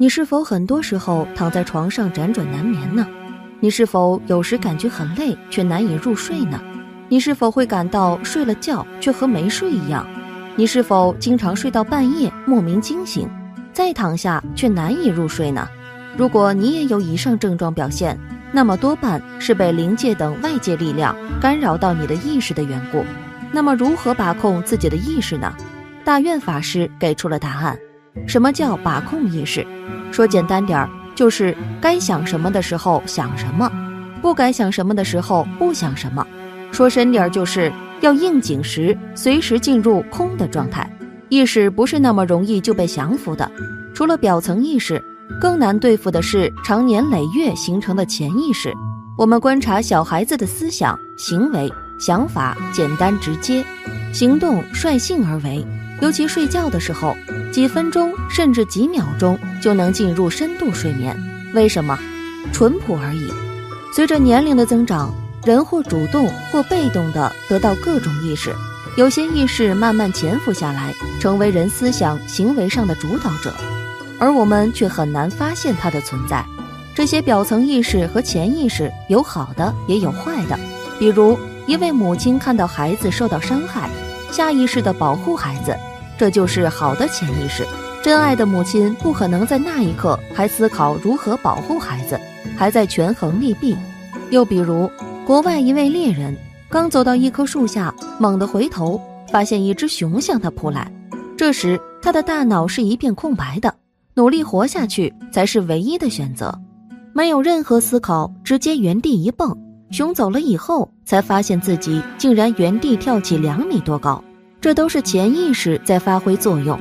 你是否很多时候躺在床上辗转难眠呢？你是否有时感觉很累却难以入睡呢？你是否会感到睡了觉却和没睡一样？你是否经常睡到半夜莫名惊醒，再躺下却难以入睡呢？如果你也有以上症状表现，那么多半是被灵界等外界力量干扰到你的意识的缘故。那么如何把控自己的意识呢？大愿法师给出了答案。什么叫把控意识？说简单点儿，就是该想什么的时候想什么，不该想什么的时候不想什么。说深点儿，就是要应景时随时进入空的状态。意识不是那么容易就被降服的。除了表层意识，更难对付的是长年累月形成的潜意识。我们观察小孩子的思想、行为、想法，简单直接，行动率性而为。尤其睡觉的时候，几分钟甚至几秒钟就能进入深度睡眠。为什么？淳朴而已。随着年龄的增长，人或主动或被动地得到各种意识，有些意识慢慢潜伏下来，成为人思想行为上的主导者，而我们却很难发现它的存在。这些表层意识和潜意识有好的，也有坏的。比如，一位母亲看到孩子受到伤害，下意识地保护孩子。这就是好的潜意识，真爱的母亲不可能在那一刻还思考如何保护孩子，还在权衡利弊。又比如，国外一位猎人刚走到一棵树下，猛地回头，发现一只熊向他扑来。这时，他的大脑是一片空白的，努力活下去才是唯一的选择，没有任何思考，直接原地一蹦。熊走了以后，才发现自己竟然原地跳起两米多高。这都是潜意识在发挥作用，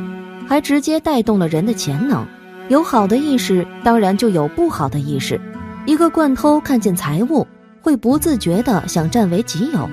还直接带动了人的潜能。有好的意识，当然就有不好的意识。一个惯偷看见财物，会不自觉地想占为己有。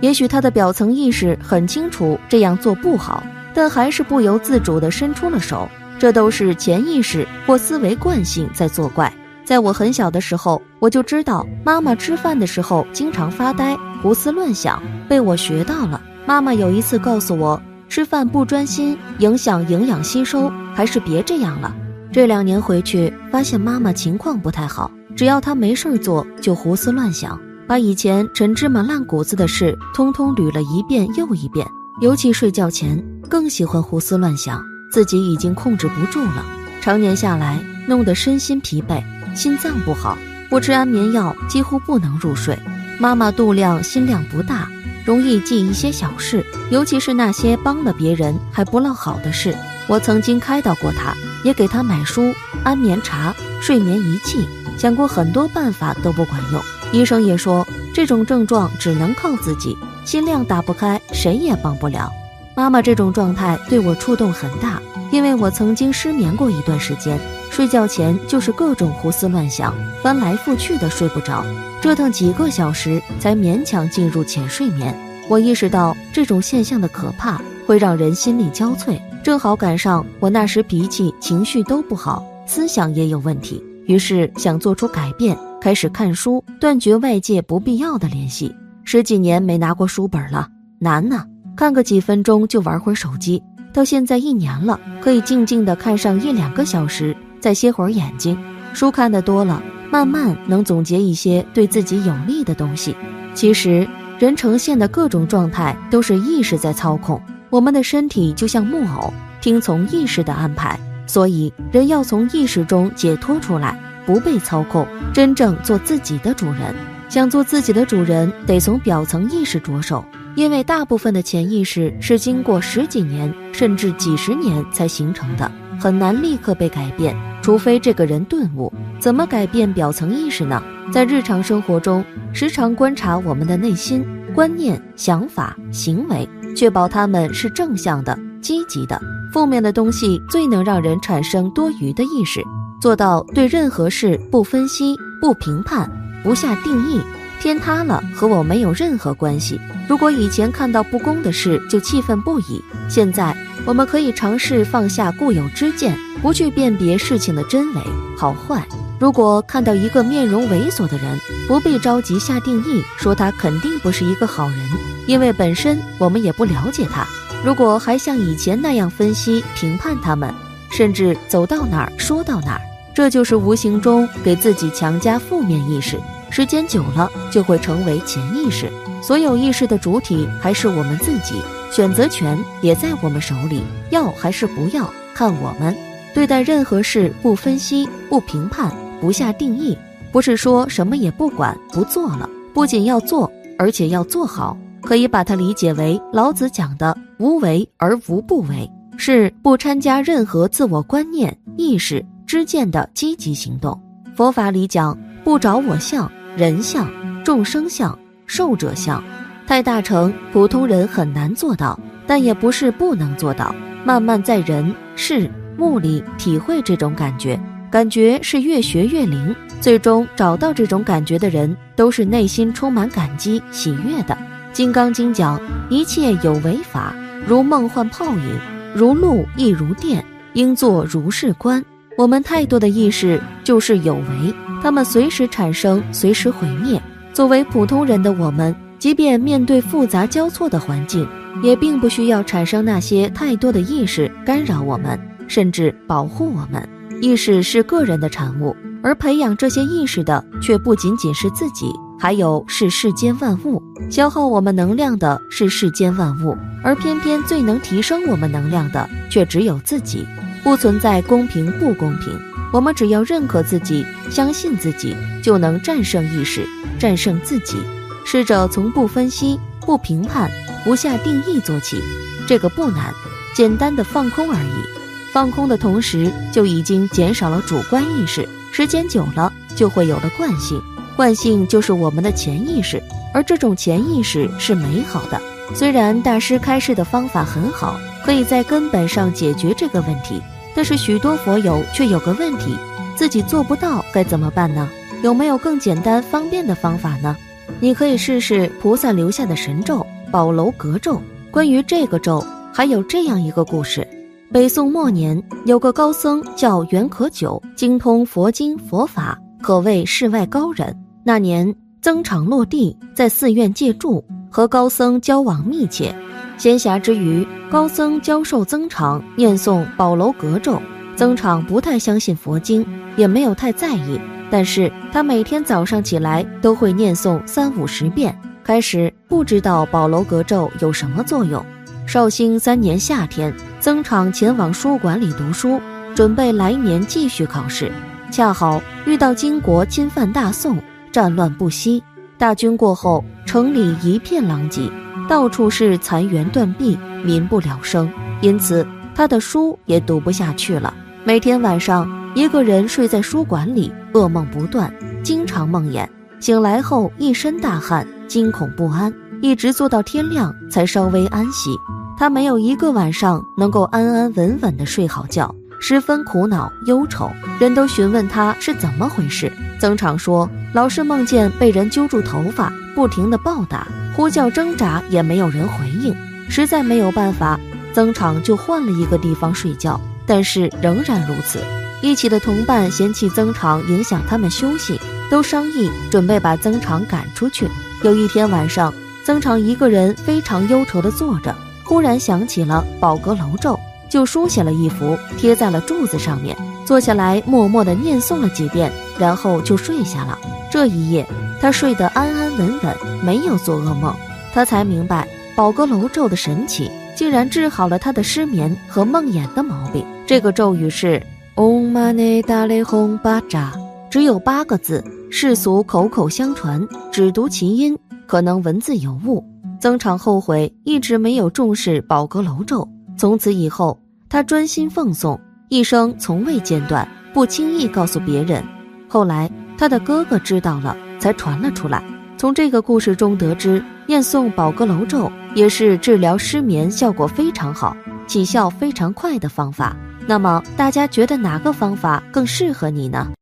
也许他的表层意识很清楚这样做不好，但还是不由自主地伸出了手。这都是潜意识或思维惯性在作怪。在我很小的时候，我就知道妈妈吃饭的时候经常发呆、胡思乱想，被我学到了。妈妈有一次告诉我，吃饭不专心，影响营养吸收，还是别这样了。这两年回去，发现妈妈情况不太好，只要她没事做，就胡思乱想，把以前陈芝麻烂谷子的事，通通捋了一遍又一遍。尤其睡觉前，更喜欢胡思乱想，自己已经控制不住了。常年下来，弄得身心疲惫，心脏不好，不吃安眠药几乎不能入睡。妈妈肚量心量不大。容易记一些小事，尤其是那些帮了别人还不落好的事。我曾经开导过他，也给他买书、安眠茶、睡眠仪器，想过很多办法都不管用。医生也说，这种症状只能靠自己，心量打不开，谁也帮不了。妈妈这种状态对我触动很大，因为我曾经失眠过一段时间。睡觉前就是各种胡思乱想，翻来覆去的睡不着，折腾几个小时才勉强进入浅睡眠。我意识到这种现象的可怕，会让人心力交瘁。正好赶上我那时脾气、情绪都不好，思想也有问题，于是想做出改变，开始看书，断绝外界不必要的联系。十几年没拿过书本了，难呐！看个几分钟就玩会儿手机，到现在一年了，可以静静的看上一两个小时。再歇会儿眼睛，书看得多了，慢慢能总结一些对自己有利的东西。其实，人呈现的各种状态都是意识在操控。我们的身体就像木偶，听从意识的安排。所以，人要从意识中解脱出来，不被操控，真正做自己的主人。想做自己的主人，得从表层意识着手，因为大部分的潜意识是经过十几年甚至几十年才形成的。很难立刻被改变，除非这个人顿悟。怎么改变表层意识呢？在日常生活中，时常观察我们的内心、观念、想法、行为，确保他们是正向的、积极的。负面的东西最能让人产生多余的意识。做到对任何事不分析、不评判、不下定义。天塌了和我没有任何关系。如果以前看到不公的事就气愤不已，现在。我们可以尝试放下固有之见，不去辨别事情的真伪好坏。如果看到一个面容猥琐的人，不必着急下定义，说他肯定不是一个好人，因为本身我们也不了解他。如果还像以前那样分析评判他们，甚至走到哪儿说到哪儿。这就是无形中给自己强加负面意识，时间久了就会成为潜意识。所有意识的主体还是我们自己，选择权也在我们手里，要还是不要，看我们。对待任何事不分析、不评判、不下定义，不是说什么也不管不做了，不仅要做，而且要做好。可以把它理解为老子讲的“无为而无不为”，是不掺加任何自我观念、意识。知见的积极行动，佛法里讲不着我相、人相、众生相、寿者相，太大成普通人很难做到，但也不是不能做到。慢慢在人事物里体会这种感觉，感觉是越学越灵，最终找到这种感觉的人，都是内心充满感激喜悦的。《金刚经》讲一切有为法，如梦幻泡影，如露亦如电，应作如是观。我们太多的意识就是有为，他们随时产生，随时毁灭。作为普通人的我们，即便面对复杂交错的环境，也并不需要产生那些太多的意识干扰我们，甚至保护我们。意识是个人的产物，而培养这些意识的却不仅仅是自己，还有是世间万物。消耗我们能量的是世间万物，而偏偏最能提升我们能量的却只有自己。不存在公平不公平，我们只要认可自己，相信自己，就能战胜意识，战胜自己。试着从不分析、不评判、不下定义做起，这个不难，简单的放空而已。放空的同时，就已经减少了主观意识。时间久了，就会有了惯性，惯性就是我们的潜意识，而这种潜意识是美好的。虽然大师开示的方法很好，可以在根本上解决这个问题。但是许多佛友却有个问题，自己做不到该怎么办呢？有没有更简单方便的方法呢？你可以试试菩萨留下的神咒——宝楼阁咒。关于这个咒，还有这样一个故事：北宋末年，有个高僧叫袁可久，精通佛经佛法，可谓世外高人。那年僧场落地，在寺院借住，和高僧交往密切。闲暇之余，高僧教授僧场念诵宝楼阁咒。僧场不太相信佛经，也没有太在意。但是他每天早上起来都会念诵三五十遍。开始不知道宝楼阁咒有什么作用。绍兴三年夏天，曾敞前往书馆里读书，准备来年继续考试。恰好遇到金国侵犯大宋，战乱不息。大军过后，城里一片狼藉。到处是残垣断壁，民不聊生，因此他的书也读不下去了。每天晚上，一个人睡在书馆里，噩梦不断，经常梦魇。醒来后一身大汗，惊恐不安，一直坐到天亮才稍微安息。他没有一个晚上能够安安稳稳地睡好觉，十分苦恼忧愁。人都询问他是怎么回事，曾常说，老是梦见被人揪住头发，不停地暴打。呼叫挣扎也没有人回应，实在没有办法，曾长就换了一个地方睡觉，但是仍然如此。一起的同伴嫌弃曾长影响他们休息，都商议准备把曾长赶出去。有一天晚上，曾长一个人非常忧愁地坐着，忽然想起了宝阁楼咒，就书写了一幅，贴在了柱子上面，坐下来默默地念诵了几遍，然后就睡下了。这一夜。他睡得安安稳稳，没有做噩梦。他才明白宝阁楼咒的神奇，竟然治好了他的失眠和梦魇的毛病。这个咒语是 Om Mani Padme Hum Baja，只有八个字，世俗口口相传，只读其音，可能文字有误。曾常后悔一直没有重视宝阁楼咒，从此以后，他专心奉诵，一生从未间断，不轻易告诉别人。后来，他的哥哥知道了。才传了出来。从这个故事中得知，念诵宝阁楼咒也是治疗失眠效果非常好、起效非常快的方法。那么，大家觉得哪个方法更适合你呢？